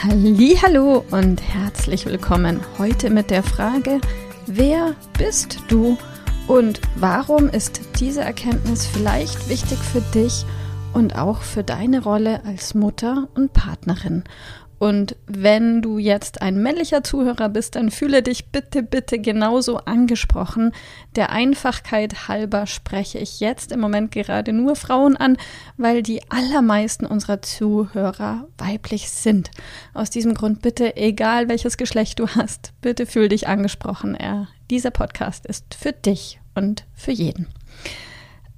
Hallo und herzlich willkommen heute mit der Frage, wer bist du und warum ist diese Erkenntnis vielleicht wichtig für dich und auch für deine Rolle als Mutter und Partnerin? Und wenn du jetzt ein männlicher Zuhörer bist, dann fühle dich bitte, bitte genauso angesprochen. Der Einfachkeit halber spreche ich jetzt im Moment gerade nur Frauen an, weil die allermeisten unserer Zuhörer weiblich sind. Aus diesem Grund bitte, egal welches Geschlecht du hast, bitte fühl dich angesprochen. Er, dieser Podcast ist für dich und für jeden.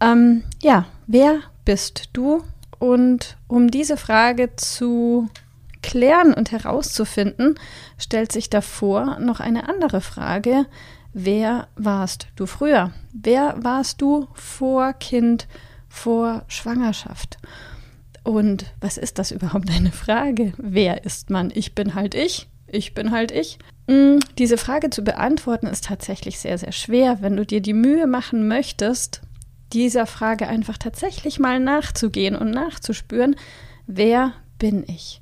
Ähm, ja, wer bist du? Und um diese Frage zu klären und herauszufinden, stellt sich davor noch eine andere Frage. Wer warst du früher? Wer warst du vor Kind, vor Schwangerschaft? Und was ist das überhaupt eine Frage? Wer ist man? Ich bin halt ich. Ich bin halt ich. Hm, diese Frage zu beantworten ist tatsächlich sehr, sehr schwer. Wenn du dir die Mühe machen möchtest, dieser Frage einfach tatsächlich mal nachzugehen und nachzuspüren, wer bin ich?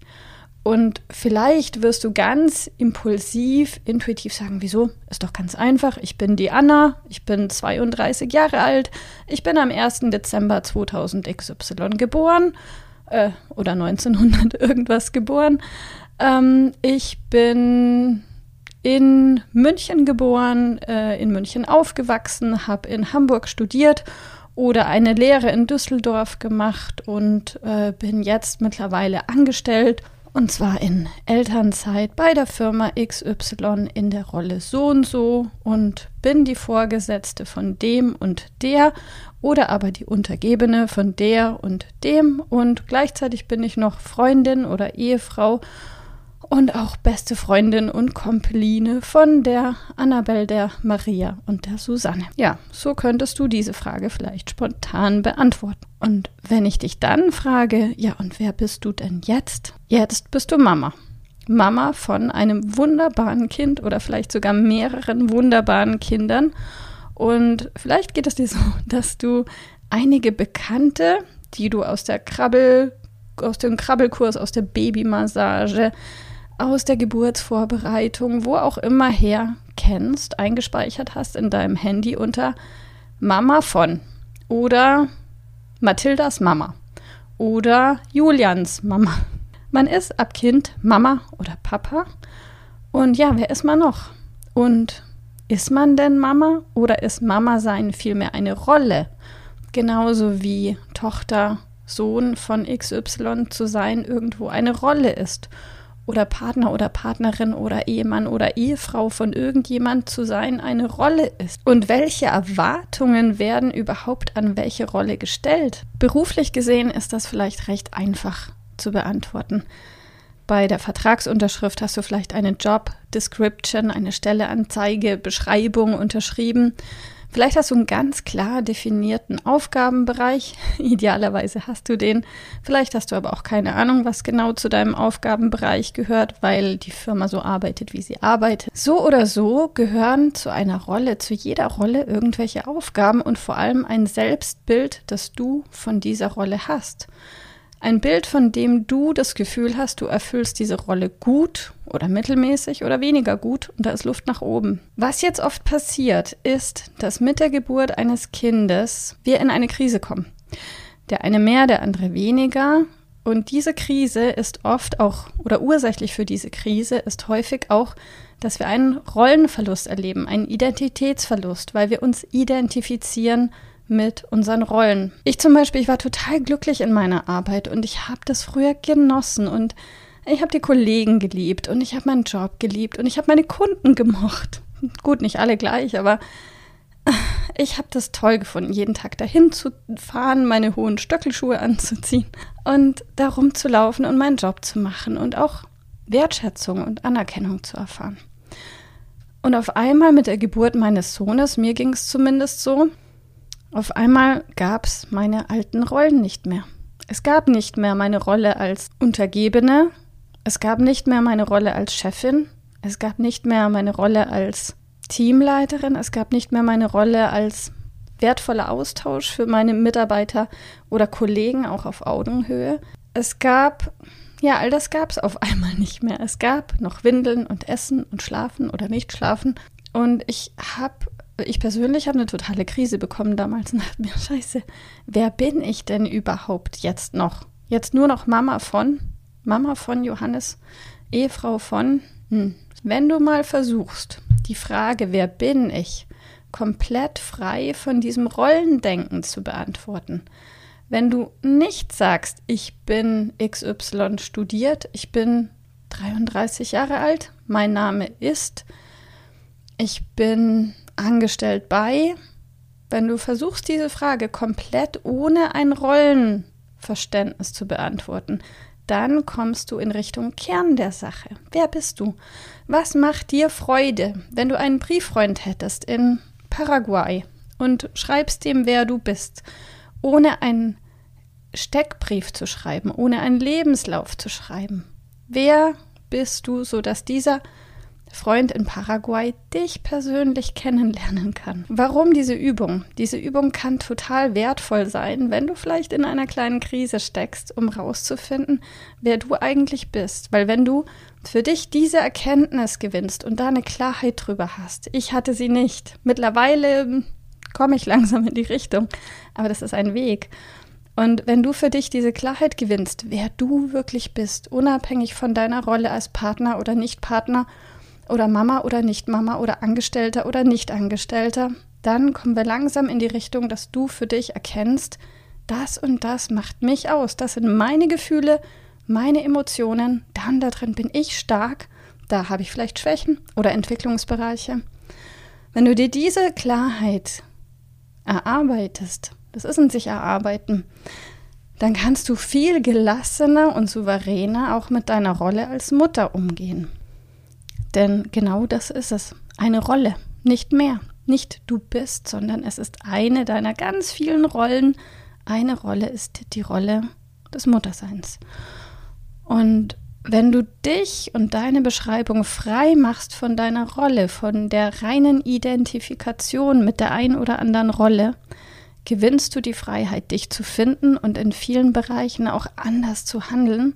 Und vielleicht wirst du ganz impulsiv, intuitiv sagen, wieso? Ist doch ganz einfach. Ich bin die Anna, ich bin 32 Jahre alt, ich bin am 1. Dezember 2000 XY geboren äh, oder 1900 irgendwas geboren. Ähm, ich bin in München geboren, äh, in München aufgewachsen, habe in Hamburg studiert oder eine Lehre in Düsseldorf gemacht und äh, bin jetzt mittlerweile angestellt und zwar in Elternzeit bei der Firma XY in der Rolle so und so und bin die Vorgesetzte von dem und der oder aber die Untergebene von der und dem und gleichzeitig bin ich noch Freundin oder Ehefrau und auch beste Freundin und Kompeline von der Annabelle, der Maria und der Susanne. Ja, so könntest du diese Frage vielleicht spontan beantworten. Und wenn ich dich dann frage, ja, und wer bist du denn jetzt? Jetzt bist du Mama. Mama von einem wunderbaren Kind oder vielleicht sogar mehreren wunderbaren Kindern. Und vielleicht geht es dir so, dass du einige Bekannte, die du aus der Krabbel, aus dem Krabbelkurs, aus der Babymassage, aus der Geburtsvorbereitung, wo auch immer her kennst, eingespeichert hast in deinem Handy unter Mama von oder Mathildas Mama oder Julians Mama. Man ist ab Kind Mama oder Papa. Und ja, wer ist man noch? Und ist man denn Mama oder ist Mama sein vielmehr eine Rolle? Genauso wie Tochter, Sohn von XY zu sein irgendwo eine Rolle ist oder Partner oder Partnerin oder Ehemann oder Ehefrau von irgendjemand zu sein eine Rolle ist. Und welche Erwartungen werden überhaupt an welche Rolle gestellt? Beruflich gesehen ist das vielleicht recht einfach zu beantworten. Bei der Vertragsunterschrift hast du vielleicht eine Job Description, eine Stelleanzeige, Beschreibung unterschrieben. Vielleicht hast du einen ganz klar definierten Aufgabenbereich. Idealerweise hast du den. Vielleicht hast du aber auch keine Ahnung, was genau zu deinem Aufgabenbereich gehört, weil die Firma so arbeitet, wie sie arbeitet. So oder so gehören zu einer Rolle, zu jeder Rolle irgendwelche Aufgaben und vor allem ein Selbstbild, das du von dieser Rolle hast. Ein Bild, von dem du das Gefühl hast, du erfüllst diese Rolle gut oder mittelmäßig oder weniger gut und da ist Luft nach oben. Was jetzt oft passiert, ist, dass mit der Geburt eines Kindes wir in eine Krise kommen. Der eine mehr, der andere weniger. Und diese Krise ist oft auch, oder ursächlich für diese Krise ist häufig auch, dass wir einen Rollenverlust erleben, einen Identitätsverlust, weil wir uns identifizieren mit unseren Rollen. Ich zum Beispiel, ich war total glücklich in meiner Arbeit und ich habe das früher genossen und ich habe die Kollegen geliebt und ich habe meinen Job geliebt und ich habe meine Kunden gemocht. Gut, nicht alle gleich, aber ich habe das toll gefunden, jeden Tag dahin zu fahren, meine hohen Stöckelschuhe anzuziehen und darum zu laufen und meinen Job zu machen und auch Wertschätzung und Anerkennung zu erfahren. Und auf einmal mit der Geburt meines Sohnes, mir ging es zumindest so, auf einmal gab es meine alten Rollen nicht mehr. Es gab nicht mehr meine Rolle als Untergebene, es gab nicht mehr meine Rolle als Chefin, es gab nicht mehr meine Rolle als Teamleiterin, es gab nicht mehr meine Rolle als wertvoller Austausch für meine Mitarbeiter oder Kollegen auch auf Augenhöhe. Es gab, ja, all das gab es auf einmal nicht mehr. Es gab noch Windeln und Essen und Schlafen oder nicht schlafen. Und ich habe, ich persönlich habe eine totale Krise bekommen damals und dachte mir, scheiße, wer bin ich denn überhaupt jetzt noch? Jetzt nur noch Mama von, Mama von Johannes, Ehefrau von, hm. Wenn du mal versuchst, die Frage, wer bin ich, komplett frei von diesem Rollendenken zu beantworten. Wenn du nicht sagst, ich bin XY studiert, ich bin 33 Jahre alt, mein Name ist, ich bin angestellt bei, wenn du versuchst, diese Frage komplett ohne ein Rollenverständnis zu beantworten, dann kommst du in Richtung Kern der Sache. Wer bist du? Was macht dir Freude, wenn du einen Brieffreund hättest in Paraguay und schreibst dem, wer du bist, ohne einen Steckbrief zu schreiben, ohne einen Lebenslauf zu schreiben? Wer bist du, sodass dieser Freund in Paraguay dich persönlich kennenlernen kann. Warum diese Übung? Diese Übung kann total wertvoll sein, wenn du vielleicht in einer kleinen Krise steckst, um rauszufinden, wer du eigentlich bist. Weil wenn du für dich diese Erkenntnis gewinnst und da eine Klarheit drüber hast, ich hatte sie nicht. Mittlerweile komme ich langsam in die Richtung, aber das ist ein Weg. Und wenn du für dich diese Klarheit gewinnst, wer du wirklich bist, unabhängig von deiner Rolle als Partner oder Nicht-Partner, oder Mama oder Nicht-Mama oder Angestellter oder Nicht-Angestellter, dann kommen wir langsam in die Richtung, dass du für dich erkennst, das und das macht mich aus. Das sind meine Gefühle, meine Emotionen. Dann da drin bin ich stark. Da habe ich vielleicht Schwächen oder Entwicklungsbereiche. Wenn du dir diese Klarheit erarbeitest, das ist in sich erarbeiten, dann kannst du viel gelassener und souveräner auch mit deiner Rolle als Mutter umgehen. Denn genau das ist es. Eine Rolle, nicht mehr. Nicht du bist, sondern es ist eine deiner ganz vielen Rollen. Eine Rolle ist die Rolle des Mutterseins. Und wenn du dich und deine Beschreibung frei machst von deiner Rolle, von der reinen Identifikation mit der ein oder anderen Rolle, gewinnst du die Freiheit, dich zu finden und in vielen Bereichen auch anders zu handeln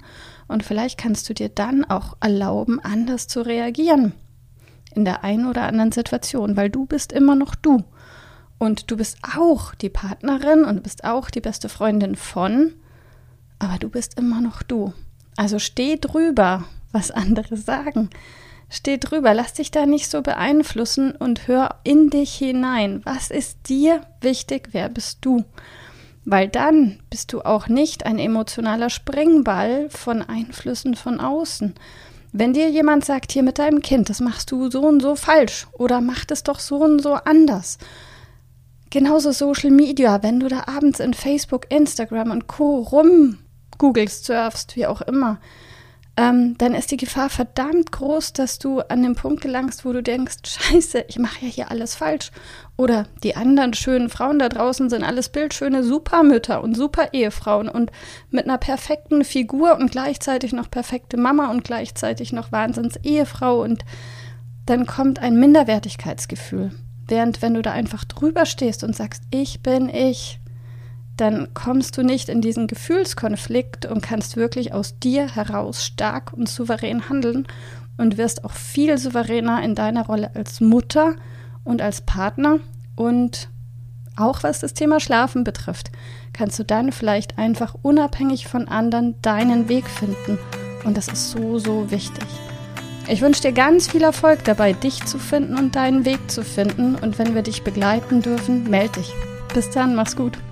und vielleicht kannst du dir dann auch erlauben, anders zu reagieren in der einen oder anderen Situation, weil du bist immer noch du. Und du bist auch die Partnerin und bist auch die beste Freundin von, aber du bist immer noch du. Also steh drüber, was andere sagen. Steh drüber, lass dich da nicht so beeinflussen und hör in dich hinein. Was ist dir wichtig? Wer bist du? Weil dann bist du auch nicht ein emotionaler Springball von Einflüssen von außen. Wenn dir jemand sagt, hier mit deinem Kind, das machst du so und so falsch oder mach es doch so und so anders. Genauso Social Media, wenn du da abends in Facebook, Instagram und Co. rum googelst, surfst, wie auch immer, ähm, dann ist die Gefahr verdammt groß, dass du an den Punkt gelangst, wo du denkst, scheiße, ich mache ja hier alles falsch. Oder die anderen schönen Frauen da draußen sind alles bildschöne Supermütter und Super-Ehefrauen und mit einer perfekten Figur und gleichzeitig noch perfekte Mama und gleichzeitig noch Wahnsinns-Ehefrau und dann kommt ein Minderwertigkeitsgefühl. Während wenn du da einfach drüber stehst und sagst, ich bin ich, dann kommst du nicht in diesen Gefühlskonflikt und kannst wirklich aus dir heraus stark und souverän handeln und wirst auch viel souveräner in deiner Rolle als Mutter und als Partner und auch was das Thema Schlafen betrifft, kannst du dann vielleicht einfach unabhängig von anderen deinen Weg finden. Und das ist so, so wichtig. Ich wünsche dir ganz viel Erfolg dabei, dich zu finden und deinen Weg zu finden. Und wenn wir dich begleiten dürfen, melde dich. Bis dann, mach's gut.